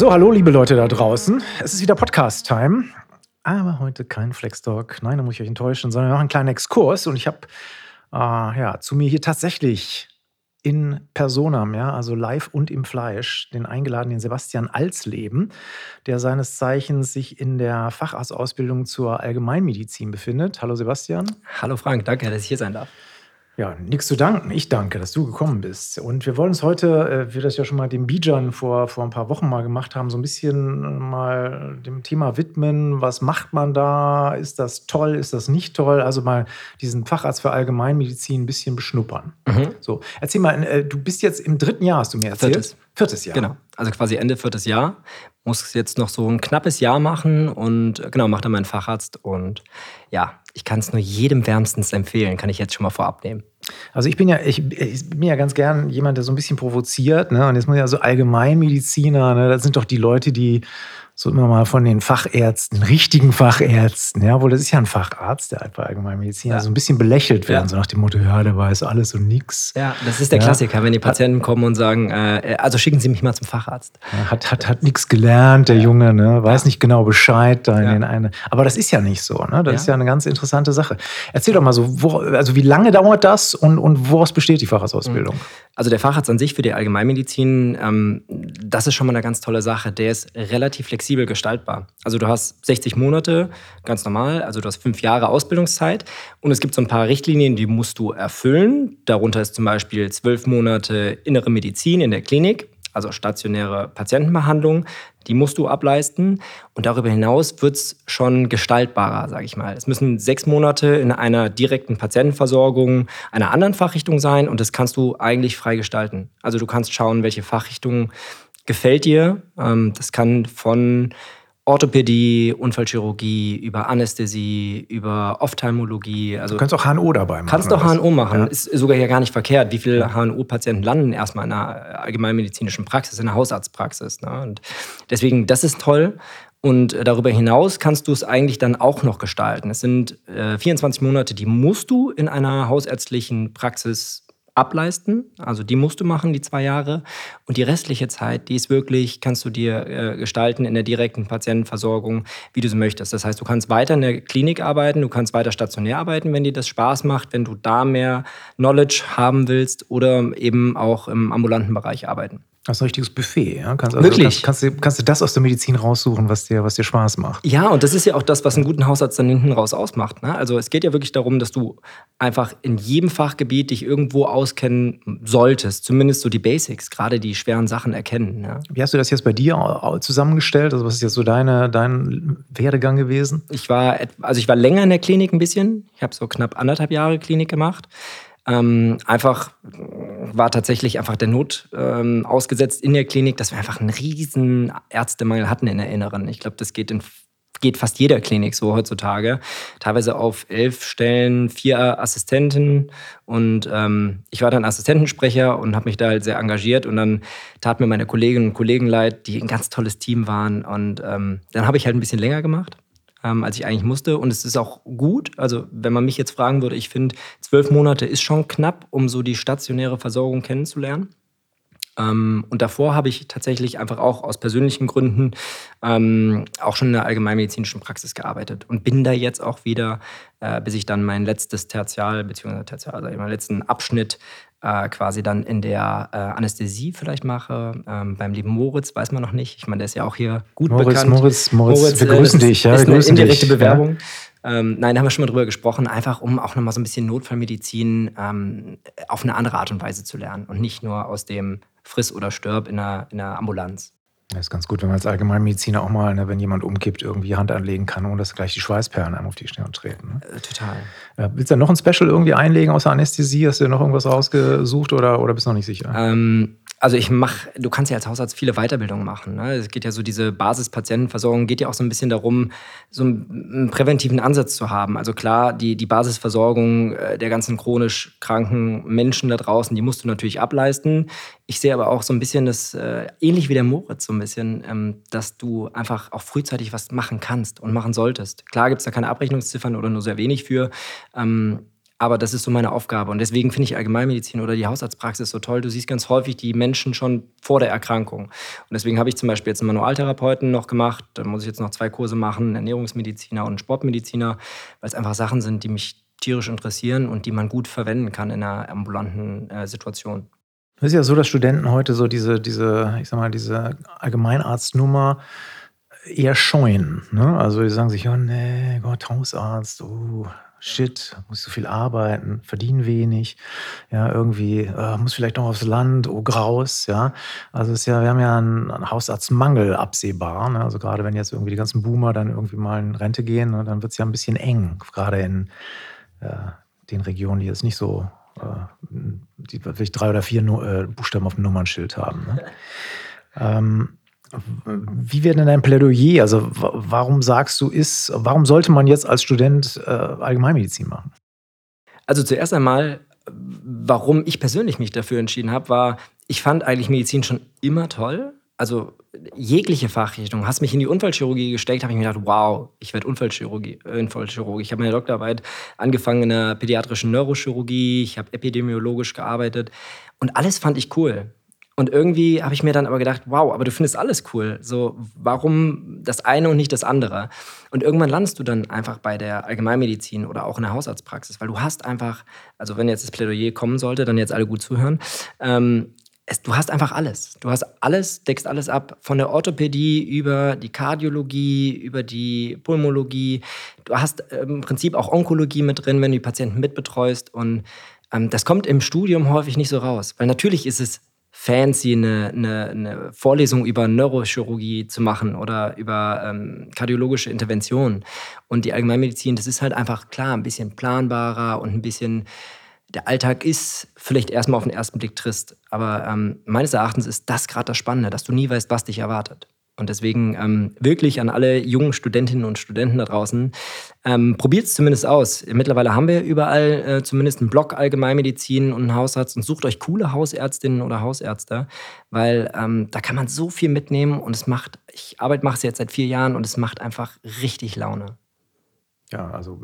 So, hallo liebe Leute da draußen. Es ist wieder Podcast-Time. Aber heute kein Flex-Talk. Nein, da muss ich euch enttäuschen, sondern noch einen kleinen Exkurs. Und ich habe äh, ja, zu mir hier tatsächlich in Personam, ja, also live und im Fleisch, den eingeladenen Sebastian Alsleben, der seines Zeichens sich in der Facharztausbildung zur Allgemeinmedizin befindet. Hallo Sebastian. Hallo Frank, danke, dass ich hier sein darf. Ja, nichts zu danken. Ich danke, dass du gekommen bist. Und wir wollen uns heute, äh, wir das ja schon mal dem Bijan vor, vor ein paar Wochen mal gemacht haben, so ein bisschen äh, mal dem Thema widmen. Was macht man da? Ist das toll? Ist das nicht toll? Also mal diesen Facharzt für Allgemeinmedizin ein bisschen beschnuppern. Mhm. So, erzähl mal, äh, du bist jetzt im dritten Jahr, hast du mir erzählt? Viertes. Viertes Jahr. Genau, also quasi Ende viertes Jahr. Muss jetzt noch so ein knappes Jahr machen und genau, mache dann meinen Facharzt. Und ja, ich kann es nur jedem wärmstens empfehlen, kann ich jetzt schon mal vorab nehmen. Also ich bin ja, ich, ich, bin ja ganz gern jemand, der so ein bisschen provoziert, ne? Und jetzt muss ja so Allgemeinmediziner, ne? Das sind doch die Leute, die so immer mal von den Fachärzten, richtigen Fachärzten, ja, wohl das ist ja ein Facharzt, der bei Allgemeinmedizin, ja. also ein bisschen belächelt werden, ja. so nach dem Motto, ja, der weiß alles und nix. Ja, das ist der ja. Klassiker, wenn die Patienten kommen und sagen, äh, also schicken Sie mich mal zum Facharzt. hat hat, hat nichts gelernt, der Junge, ne, weiß nicht genau Bescheid da in den eine. Aber das ist ja nicht so, ne? Das ist ja eine ganz interessante Sache. Erzähl doch mal so, wo, also wie lange dauert das und, und woraus besteht die Facharztausbildung? Also der Facharzt an sich für die Allgemeinmedizin, ähm, das ist schon mal eine ganz tolle Sache. Der ist relativ flexibel flexibel gestaltbar. Also du hast 60 Monate, ganz normal, also du hast fünf Jahre Ausbildungszeit und es gibt so ein paar Richtlinien, die musst du erfüllen. Darunter ist zum Beispiel zwölf Monate innere Medizin in der Klinik, also stationäre Patientenbehandlung, die musst du ableisten. Und darüber hinaus wird es schon gestaltbarer, sage ich mal. Es müssen sechs Monate in einer direkten Patientenversorgung einer anderen Fachrichtung sein und das kannst du eigentlich frei gestalten. Also du kannst schauen, welche Fachrichtung gefällt dir. Ähm, das kann von Orthopädie, Unfallchirurgie, über Anästhesie, über Ophthalmologie. Also du kannst auch HNO dabei machen. Kannst auch HNO machen. Ja. Ist sogar ja gar nicht verkehrt. Wie viele HNO-Patienten landen erstmal in einer allgemeinmedizinischen Praxis, in einer Hausarztpraxis. Ne? Und deswegen, das ist toll. Und äh, darüber hinaus kannst du es eigentlich dann auch noch gestalten. Es sind äh, 24 Monate, die musst du in einer hausärztlichen Praxis ableisten. Also die musst du machen, die zwei Jahre. Und die restliche Zeit, die ist wirklich, kannst du dir äh, gestalten in der direkten Patientenversorgung, wie du es möchtest. Das heißt, du kannst weiter in der Klinik arbeiten, du kannst weiter stationär arbeiten, wenn dir das Spaß macht, wenn du da mehr Knowledge haben willst oder eben auch im ambulanten Bereich arbeiten. Das ist ein richtiges Buffet. Ja? Kannst also, Wirklich? Kannst, kannst, du, kannst du das aus der Medizin raussuchen, was dir, was dir Spaß macht. Ja, und das ist ja auch das, was einen guten Hausarzt dann hinten raus ausmacht. Ne? Also es geht ja wirklich darum, dass du einfach in jedem Fachgebiet dich irgendwo auskennen solltest. Zumindest so die Basics, gerade die schweren Sachen erkennen. Ja? Wie hast du das jetzt bei dir zusammengestellt? Also was ist jetzt so deine, dein Werdegang gewesen? Ich war, also ich war länger in der Klinik ein bisschen. Ich habe so knapp anderthalb Jahre Klinik gemacht. Ähm, einfach war tatsächlich einfach der Not ähm, ausgesetzt in der Klinik, dass wir einfach einen riesen Ärztemangel hatten in der Inneren. Ich glaube, das geht in geht fast jeder Klinik so heutzutage. Teilweise auf elf Stellen vier Assistenten und ähm, ich war dann Assistentensprecher und habe mich da halt sehr engagiert und dann tat mir meine Kolleginnen und Kollegen leid, die ein ganz tolles Team waren und ähm, dann habe ich halt ein bisschen länger gemacht ähm, als ich eigentlich musste. Und es ist auch gut. Also, wenn man mich jetzt fragen würde, ich finde, zwölf Monate ist schon knapp, um so die stationäre Versorgung kennenzulernen. Ähm, und davor habe ich tatsächlich einfach auch aus persönlichen Gründen ähm, auch schon in der allgemeinmedizinischen Praxis gearbeitet und bin da jetzt auch wieder, äh, bis ich dann mein letztes Tertial, beziehungsweise Tertial, also meinen letzten Abschnitt äh, quasi dann in der äh, Anästhesie vielleicht mache. Ähm, beim lieben Moritz weiß man noch nicht. Ich meine, der ist ja auch hier gut Moritz, bekannt. Moritz, Moritz, Moritz wir grüßen äh, dich. Ja, ist eine indirekte dich, Bewerbung. Ja. Ähm, nein, da haben wir schon mal drüber gesprochen, einfach um auch nochmal so ein bisschen Notfallmedizin ähm, auf eine andere Art und Weise zu lernen und nicht nur aus dem Friss oder Stirb in der, in der Ambulanz. Das ist ganz gut, wenn man als Allgemeinmediziner auch mal, ne, wenn jemand umkippt, irgendwie Hand anlegen kann, ohne dass gleich die Schweißperlen einem auf die Stirn treten. Ne? Äh, total. Äh, willst du noch ein Special irgendwie einlegen außer Anästhesie? Hast du noch irgendwas rausgesucht oder, oder bist du noch nicht sicher? Ähm, also ich mache, du kannst ja als Hausarzt viele Weiterbildungen machen. Ne? Es geht ja so, diese Basispatientenversorgung geht ja auch so ein bisschen darum, so einen präventiven Ansatz zu haben. Also klar, die, die Basisversorgung äh, der ganzen chronisch kranken Menschen da draußen, die musst du natürlich ableisten. Ich sehe aber auch so ein bisschen das, äh, ähnlich wie der Moritz, so ein bisschen, ähm, dass du einfach auch frühzeitig was machen kannst und machen solltest. Klar gibt es da keine Abrechnungsziffern oder nur sehr wenig für. Ähm, aber das ist so meine Aufgabe. Und deswegen finde ich Allgemeinmedizin oder die Hausarztpraxis so toll. Du siehst ganz häufig die Menschen schon vor der Erkrankung. Und deswegen habe ich zum Beispiel jetzt einen Manualtherapeuten noch gemacht. Da muss ich jetzt noch zwei Kurse machen, Ernährungsmediziner und Sportmediziner, weil es einfach Sachen sind, die mich tierisch interessieren und die man gut verwenden kann in einer ambulanten äh, Situation. Es ist ja so, dass Studenten heute so diese, diese, ich sag mal, diese Allgemeinarztnummer eher scheuen. Ne? Also die sagen sich, oh nee, Gott, Hausarzt, oh, shit, muss so viel arbeiten, verdienen wenig, ja, irgendwie, äh, muss vielleicht noch aufs Land, oh Graus, ja. Also ist ja, wir haben ja einen, einen Hausarztmangel absehbar. Ne? Also gerade wenn jetzt irgendwie die ganzen Boomer dann irgendwie mal in Rente gehen, ne, dann wird es ja ein bisschen eng, gerade in äh, den Regionen, die jetzt nicht so, äh, die wirklich drei oder vier äh, Buchstaben auf dem Nummernschild haben. Ne? ähm, wie wäre denn dein Plädoyer? Also warum sagst du, ist, warum sollte man jetzt als Student äh, Allgemeinmedizin machen? Also zuerst einmal, warum ich persönlich mich dafür entschieden habe, war, ich fand eigentlich Medizin schon immer toll. Also jegliche Fachrichtung. Hast mich in die Unfallchirurgie gesteckt, habe ich mir gedacht, wow, ich werde Unfallchirurgie, Unfallchirurg. Ich habe meine Doktorarbeit angefangen in der pädiatrischen Neurochirurgie, ich habe epidemiologisch gearbeitet und alles fand ich cool. Und irgendwie habe ich mir dann aber gedacht, wow, aber du findest alles cool. So, warum das eine und nicht das andere? Und irgendwann landest du dann einfach bei der Allgemeinmedizin oder auch in der Hausarztpraxis, weil du hast einfach, also wenn jetzt das Plädoyer kommen sollte, dann jetzt alle gut zuhören. Ähm, es, du hast einfach alles. Du hast alles, deckst alles ab, von der Orthopädie über die Kardiologie, über die Pulmologie. Du hast im Prinzip auch Onkologie mit drin, wenn du die Patienten mitbetreust. Und ähm, das kommt im Studium häufig nicht so raus. Weil natürlich ist es fancy eine, eine, eine Vorlesung über Neurochirurgie zu machen oder über ähm, kardiologische Interventionen. Und die Allgemeinmedizin, das ist halt einfach klar, ein bisschen planbarer und ein bisschen, der Alltag ist vielleicht erstmal auf den ersten Blick trist. Aber ähm, meines Erachtens ist das gerade das Spannende, dass du nie weißt, was dich erwartet. Und deswegen ähm, wirklich an alle jungen Studentinnen und Studenten da draußen, ähm, probiert es zumindest aus. Mittlerweile haben wir überall äh, zumindest einen Blog Allgemeinmedizin und einen Hausarzt und sucht euch coole Hausärztinnen oder Hausärzte, weil ähm, da kann man so viel mitnehmen und es macht, ich Arbeit mache es jetzt seit vier Jahren und es macht einfach richtig Laune. Ja, also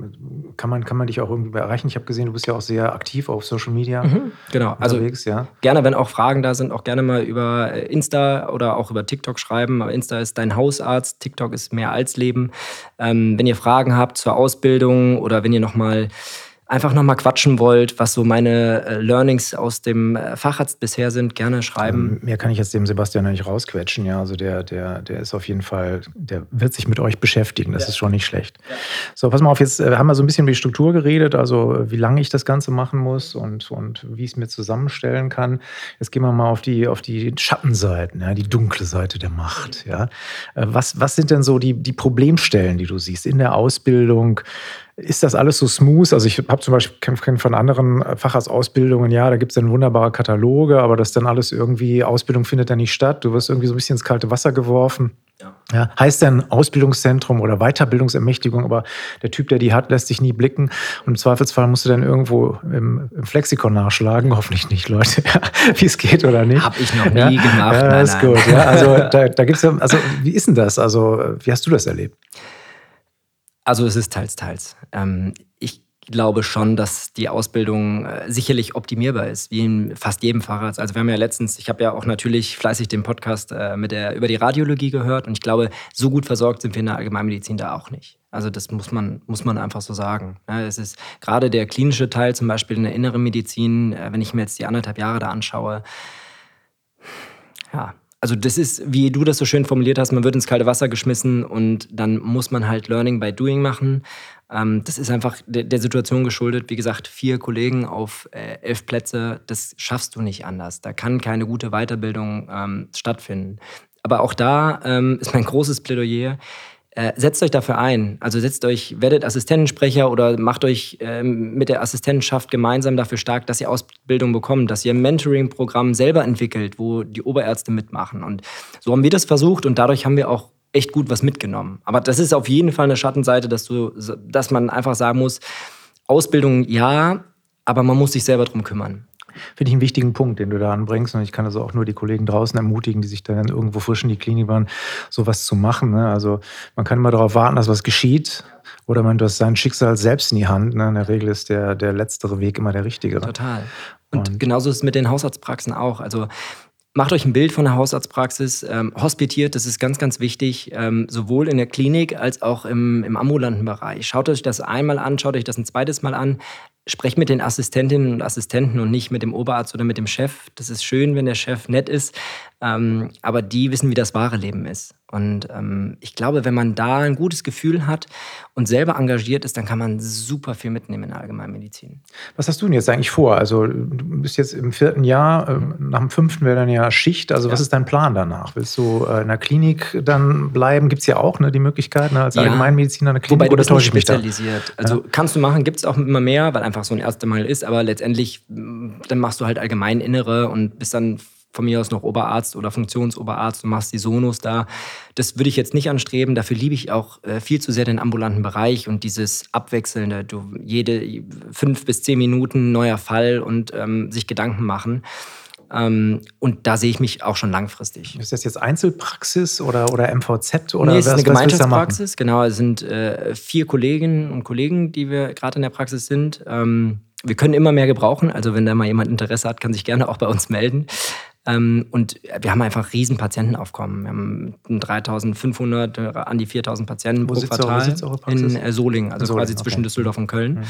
kann man, kann man dich auch irgendwie erreichen? Ich habe gesehen, du bist ja auch sehr aktiv auf Social Media. Mhm, genau, also ja. gerne, wenn auch Fragen da sind, auch gerne mal über äh, Insta oder auch über TikTok schreiben. Aber Insta ist dein Hausarzt, TikTok ist mehr als Leben. Ähm, wenn ihr Fragen habt zur Ausbildung oder wenn ihr nochmal einfach nochmal quatschen wollt, was so meine äh, Learnings aus dem äh, Facharzt bisher sind, gerne schreiben. Ähm, mehr kann ich jetzt dem Sebastian nicht rausquetschen. Ja, also der, der, der ist auf jeden Fall, der wird sich mit euch beschäftigen. Das ja. ist schon nicht schlecht. Ja. So, pass mal auf, jetzt äh, haben wir so ein bisschen über die Struktur geredet, also wie lange ich das Ganze machen muss und, und wie ich es mir zusammenstellen kann. Jetzt gehen wir mal auf die, auf die Schattenseiten, ja, die dunkle Seite der Macht. Ja. Was, was sind denn so die, die Problemstellen, die du siehst in der Ausbildung? Ist das alles so smooth? Also ich habe zum Beispiel kenn von anderen Facharztausbildungen, ja, da gibt es dann wunderbare Kataloge, aber das dann alles irgendwie, Ausbildung findet da nicht statt. Du wirst irgendwie so ein bisschen ins kalte Wasser geworfen. Ja. ja. heißt dann Ausbildungszentrum oder Weiterbildungsermächtigung, aber der Typ, der die hat, lässt sich nie blicken. Und im Zweifelsfall musst du dann irgendwo im, im Flexikon nachschlagen. Hoffentlich nicht, Leute, ja, wie es geht oder nicht. Habe ich noch nie ja, gemacht. Ja, nein, ist nein. gut. Ja, also da, da gibt es ja, also wie ist denn das? Also wie hast du das erlebt? Also es ist teils, teils. Ähm, ich glaube schon, dass die Ausbildung äh, sicherlich optimierbar ist, wie in fast jedem Fahrrad. Also wir haben ja letztens, ich habe ja auch natürlich fleißig den Podcast äh, mit der, über die Radiologie gehört und ich glaube, so gut versorgt sind wir in der Allgemeinmedizin da auch nicht. Also das muss man, muss man einfach so sagen. Ja, es ist gerade der klinische Teil, zum Beispiel in der inneren Medizin, äh, wenn ich mir jetzt die anderthalb Jahre da anschaue, ja, also das ist, wie du das so schön formuliert hast, man wird ins kalte Wasser geschmissen und dann muss man halt Learning by Doing machen. Ähm, das ist einfach der, der, Situation geschuldet. Wie gesagt, vier Kollegen auf äh, elf Plätze, das schaffst du nicht anders. Da kann keine gute Weiterbildung ähm, stattfinden. Aber auch da ähm, ist mein großes Plädoyer, äh, setzt euch dafür ein. Also setzt euch, werdet Assistentensprecher oder macht euch äh, mit der Assistentenschaft gemeinsam dafür stark, dass ihr Ausbildung bekommt, dass ihr ein Mentoring-Programm selber entwickelt, wo die Oberärzte mitmachen. Und so haben wir das versucht und dadurch haben wir auch echt gut was mitgenommen. Aber das ist auf jeden Fall eine Schattenseite, dass, du, dass man einfach sagen muss, Ausbildung ja, aber man muss sich selber drum kümmern. Finde ich einen wichtigen Punkt, den du da anbringst. Und ich kann also auch nur die Kollegen draußen ermutigen, die sich dann irgendwo frisch in die Klinik waren, sowas zu machen. Ne? Also man kann immer darauf warten, dass was geschieht. Oder man hat sein Schicksal selbst in die Hand. Ne? In der Regel ist der, der letztere Weg immer der richtige. Total. Und, und genauso ist es mit den Hausarztpraxen auch. Also Macht euch ein Bild von der Hausarztpraxis, ähm, hospitiert, das ist ganz, ganz wichtig, ähm, sowohl in der Klinik als auch im, im ambulanten Bereich. Schaut euch das einmal an, schaut euch das ein zweites Mal an, sprecht mit den Assistentinnen und Assistenten und nicht mit dem Oberarzt oder mit dem Chef. Das ist schön, wenn der Chef nett ist, ähm, aber die wissen, wie das wahre Leben ist. Und ähm, ich glaube, wenn man da ein gutes Gefühl hat und selber engagiert ist, dann kann man super viel mitnehmen in der Allgemeinmedizin. Was hast du denn jetzt eigentlich vor? Also du bist jetzt im vierten Jahr, äh, nach dem fünften wäre dann ja Schicht. Also ja. was ist dein Plan danach? Willst du äh, in der Klinik dann bleiben? Gibt es ja auch ne, die Möglichkeit ne, als ja. Allgemeinmediziner in der Klinik? Wobei du bist nicht spezialisiert. Also ja. kannst du machen, gibt es auch immer mehr, weil einfach so ein erster Mal ist. Aber letztendlich, dann machst du halt allgemein Innere und bist dann von mir aus noch Oberarzt oder Funktionsoberarzt und machst die Sonos da. Das würde ich jetzt nicht anstreben. Dafür liebe ich auch äh, viel zu sehr den ambulanten Bereich und dieses Abwechselnde. Du, jede fünf bis zehn Minuten neuer Fall und ähm, sich Gedanken machen. Ähm, und da sehe ich mich auch schon langfristig. Ist das jetzt Einzelpraxis oder, oder MVZ? Oder nee, es ist eine Gemeinschaftspraxis. Genau, es sind äh, vier Kolleginnen und Kollegen, die wir gerade in der Praxis sind. Ähm, wir können immer mehr gebrauchen. Also wenn da mal jemand Interesse hat, kann sich gerne auch bei uns melden. Ähm, und wir haben einfach riesen Patientenaufkommen. Wir haben 3500, äh, an die 4000 Patienten wo pro Quartal in äh, Solingen, also Solingen, quasi zwischen okay. Düsseldorf und Köln. Mhm.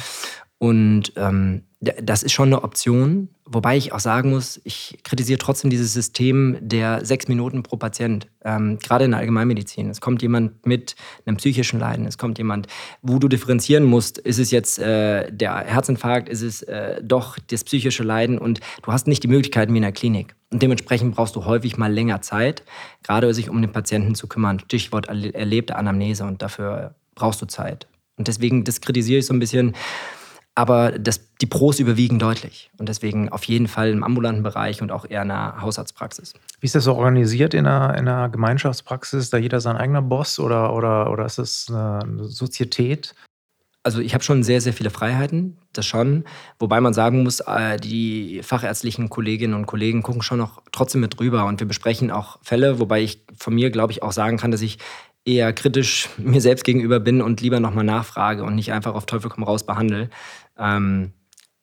Und ähm, das ist schon eine Option, wobei ich auch sagen muss, ich kritisiere trotzdem dieses System der sechs Minuten pro Patient, ähm, gerade in der Allgemeinmedizin. Es kommt jemand mit einem psychischen Leiden, es kommt jemand, wo du differenzieren musst, ist es jetzt äh, der Herzinfarkt, ist es äh, doch das psychische Leiden und du hast nicht die Möglichkeiten wie in der Klinik. Und dementsprechend brauchst du häufig mal länger Zeit, gerade sich um den Patienten zu kümmern. Stichwort erlebte Anamnese und dafür brauchst du Zeit. Und deswegen, das kritisiere ich so ein bisschen aber das, die Pros überwiegen deutlich. Und deswegen auf jeden Fall im ambulanten Bereich und auch eher in der Hausarztpraxis. Wie ist das so organisiert in einer, in einer Gemeinschaftspraxis? Ist da jeder sein eigener Boss oder, oder, oder ist das eine Sozietät? Also ich habe schon sehr, sehr viele Freiheiten, das schon. Wobei man sagen muss, äh, die fachärztlichen Kolleginnen und Kollegen gucken schon noch trotzdem mit drüber und wir besprechen auch Fälle, wobei ich von mir, glaube ich, auch sagen kann, dass ich eher kritisch mir selbst gegenüber bin und lieber nochmal nachfrage und nicht einfach auf Teufel komm raus behandle. Ähm,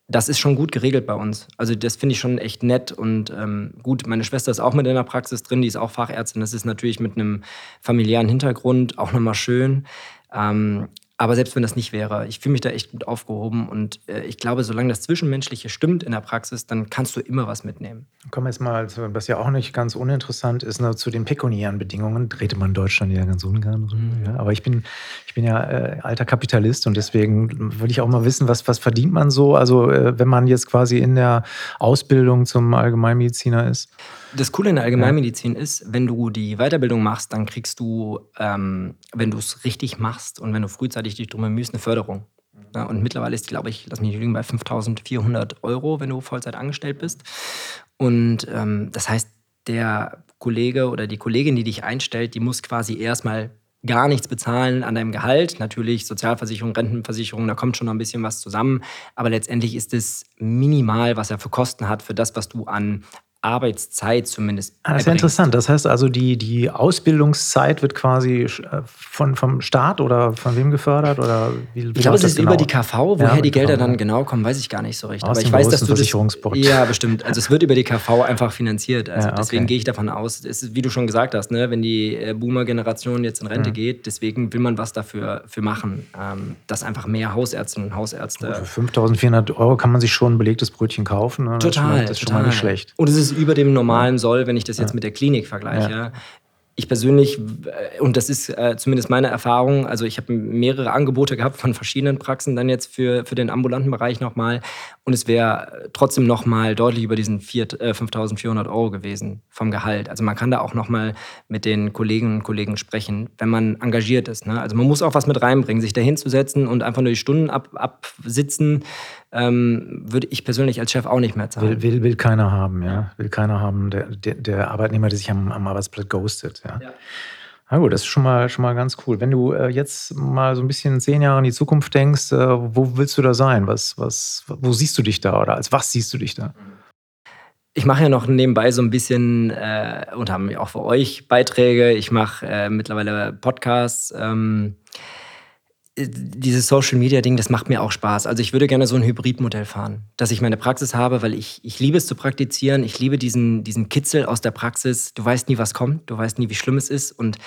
das ist schon gut geregelt bei uns. Also das finde ich schon echt nett und ähm, gut. Meine Schwester ist auch mit in der Praxis drin, die ist auch Fachärztin. Das ist natürlich mit einem familiären Hintergrund auch nochmal schön. Ähm, aber selbst wenn das nicht wäre, ich fühle mich da echt gut aufgehoben und äh, ich glaube, solange das Zwischenmenschliche stimmt in der Praxis, dann kannst du immer was mitnehmen. Kommen wir jetzt mal, was ja auch nicht ganz uninteressant ist, ne, zu den pekuniären Bedingungen. Drehte man in Deutschland ja ganz ungern drin. Mhm. Ja. Aber ich bin, ich bin ja äh, alter Kapitalist und deswegen würde ich auch mal wissen, was, was verdient man so, also äh, wenn man jetzt quasi in der Ausbildung zum Allgemeinmediziner ist? Das Coole in der Allgemeinmedizin ja. ist, wenn du die Weiterbildung machst, dann kriegst du, ähm, wenn du es richtig machst und wenn du frühzeitig dich drum bemühst, eine Förderung. Ja, und mittlerweile ist, glaube ich, lass mich nicht lügen, bei 5400 Euro, wenn du Vollzeit angestellt bist. Und ähm, das heißt, der Kollege oder die Kollegin, die dich einstellt, die muss quasi erstmal gar nichts bezahlen an deinem Gehalt. Natürlich Sozialversicherung, Rentenversicherung, da kommt schon noch ein bisschen was zusammen. Aber letztendlich ist es minimal, was er für Kosten hat, für das, was du an Arbeitszeit zumindest. Ah, das ist ja interessant. Das heißt also, die, die Ausbildungszeit wird quasi äh, von, vom Staat oder von wem gefördert? Oder wie, wie ich glaube, es ist genau? über die KV. Woher ja, die Gelder KV. dann genau kommen, weiß ich gar nicht so recht. Aus Aber ich weiß, dass du das, Ja, bestimmt. Also es wird über die KV einfach finanziert. Also ja, okay. deswegen gehe ich davon aus, es ist, wie du schon gesagt hast, ne, wenn die äh, Boomer-Generation jetzt in Rente mhm. geht, deswegen will man was dafür für machen, ähm, dass einfach mehr Hausärztinnen und Hausärzte. Gut, für 5.400 Euro kann man sich schon ein belegtes Brötchen kaufen. Ne? Total. Das ist, schon mal, das ist schon mal nicht schlecht. Und es ist über dem normalen Soll, wenn ich das jetzt mit der Klinik vergleiche. Ja ich persönlich, äh, und das ist äh, zumindest meine Erfahrung, also ich habe mehrere Angebote gehabt von verschiedenen Praxen dann jetzt für, für den ambulanten Bereich nochmal. Und es wäre trotzdem nochmal deutlich über diesen 4, äh, 5400 Euro gewesen vom Gehalt. Also man kann da auch nochmal mit den Kolleginnen und Kollegen sprechen, wenn man engagiert ist. Ne? Also man muss auch was mit reinbringen, sich da hinzusetzen und einfach nur die Stunden ab, absitzen, ähm, würde ich persönlich als Chef auch nicht mehr zahlen. Will, will, will keiner haben, ja. Will keiner haben, der, der, der Arbeitnehmer, der sich am, am Arbeitsplatz ghostet, ja. ja. Na gut, das ist schon mal, schon mal ganz cool. Wenn du äh, jetzt mal so ein bisschen zehn Jahre in die Zukunft denkst, äh, wo willst du da sein? Was, was, wo siehst du dich da oder als was siehst du dich da? ich mache ja noch nebenbei so ein bisschen äh, und habe auch für euch Beiträge. Ich mache äh, mittlerweile Podcasts. Ähm, dieses Social Media Ding, das macht mir auch Spaß. Also ich würde gerne so ein Hybridmodell fahren, dass ich meine Praxis habe, weil ich, ich liebe es zu praktizieren. Ich liebe diesen, diesen Kitzel aus der Praxis. Du weißt nie, was kommt. Du weißt nie, wie schlimm es ist. Und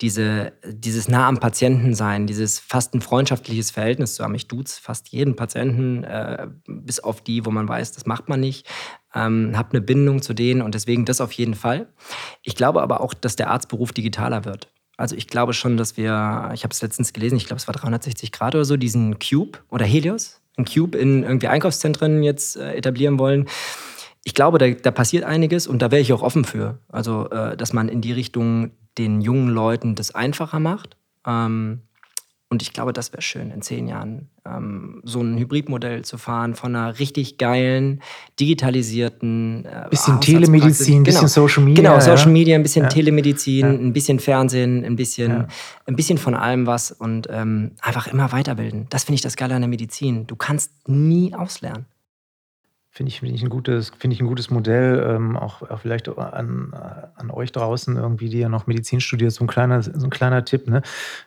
diese, dieses nah am Patienten sein, dieses fast ein freundschaftliches Verhältnis zu haben. Ich duze fast jeden Patienten, äh, bis auf die, wo man weiß, das macht man nicht. Ähm, habe eine Bindung zu denen und deswegen das auf jeden Fall. Ich glaube aber auch, dass der Arztberuf digitaler wird. Also ich glaube schon, dass wir, ich habe es letztens gelesen, ich glaube es war 360 Grad oder so, diesen Cube oder Helios, ein Cube in irgendwie Einkaufszentren jetzt äh, etablieren wollen. Ich glaube, da, da, passiert einiges und da wäre ich auch offen für. Also, äh, dass man in die Richtung den jungen Leuten das einfacher macht. Ähm, und ich glaube, das wäre schön, in zehn Jahren so ein Hybridmodell zu fahren von einer richtig geilen, digitalisierten. Äh, bisschen Telemedizin, ein genau. bisschen Social Media. Genau, Social Media, ein bisschen ja. Telemedizin, ja. ein bisschen Fernsehen, ein bisschen, ja. ein bisschen von allem was und ähm, einfach immer weiterbilden. Das finde ich das Geile an der Medizin. Du kannst nie auslernen. Finde ich, find ich, ein gutes, find ich ein gutes Modell, ähm, auch, auch vielleicht an, an euch draußen, irgendwie, die ja noch Medizin studiert, so ein kleiner, so ein kleiner Tipp. Ne?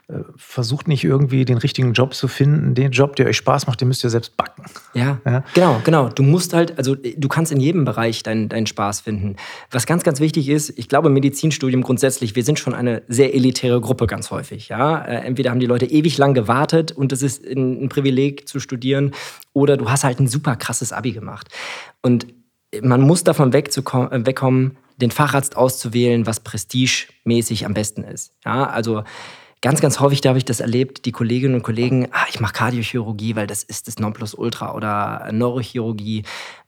Äh, versucht nicht irgendwie den richtigen Job zu finden. Den Job, der euch Spaß macht, den müsst ihr selbst backen. Ja, ja, genau, genau. Du musst halt, also du kannst in jedem Bereich deinen, deinen Spaß finden. Was ganz, ganz wichtig ist, ich glaube, Medizinstudium grundsätzlich, wir sind schon eine sehr elitäre Gruppe ganz häufig. Ja? Äh, entweder haben die Leute ewig lang gewartet und es ist ein Privileg zu studieren, oder du hast halt ein super krasses Abi gemacht. Und man muss davon äh, wegkommen, den Facharzt auszuwählen, was prestigemäßig am besten ist. Ja, also ganz, ganz häufig habe ich das erlebt, die Kolleginnen und Kollegen, ah, ich mache Kardiochirurgie, weil das ist das Nonplusultra oder Neurochirurgie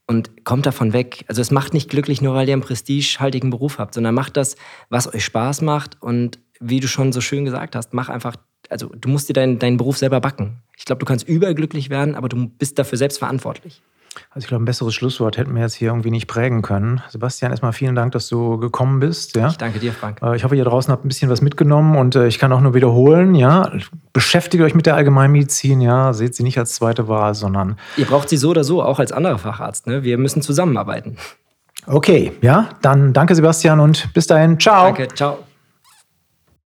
und kommt davon weg. Also es macht nicht glücklich, nur weil ihr einen prestigehaltigen Beruf habt, sondern macht das, was euch Spaß macht und wie du schon so schön gesagt hast, mach einfach, also du musst dir deinen, deinen Beruf selber backen. Ich glaube, du kannst überglücklich werden, aber du bist dafür selbst verantwortlich. Also ich glaube, ein besseres Schlusswort hätten wir jetzt hier irgendwie nicht prägen können. Sebastian, erstmal vielen Dank, dass du gekommen bist. Ja? Ich danke dir, Frank. Äh, ich hoffe, ihr draußen habt ein bisschen was mitgenommen und äh, ich kann auch nur wiederholen, ja, beschäftigt euch mit der Allgemeinmedizin, ja, seht sie nicht als zweite Wahl, sondern... Ihr braucht sie so oder so, auch als anderer Facharzt. Ne? Wir müssen zusammenarbeiten. Okay, ja, dann danke Sebastian und bis dahin. Ciao. Danke, ciao.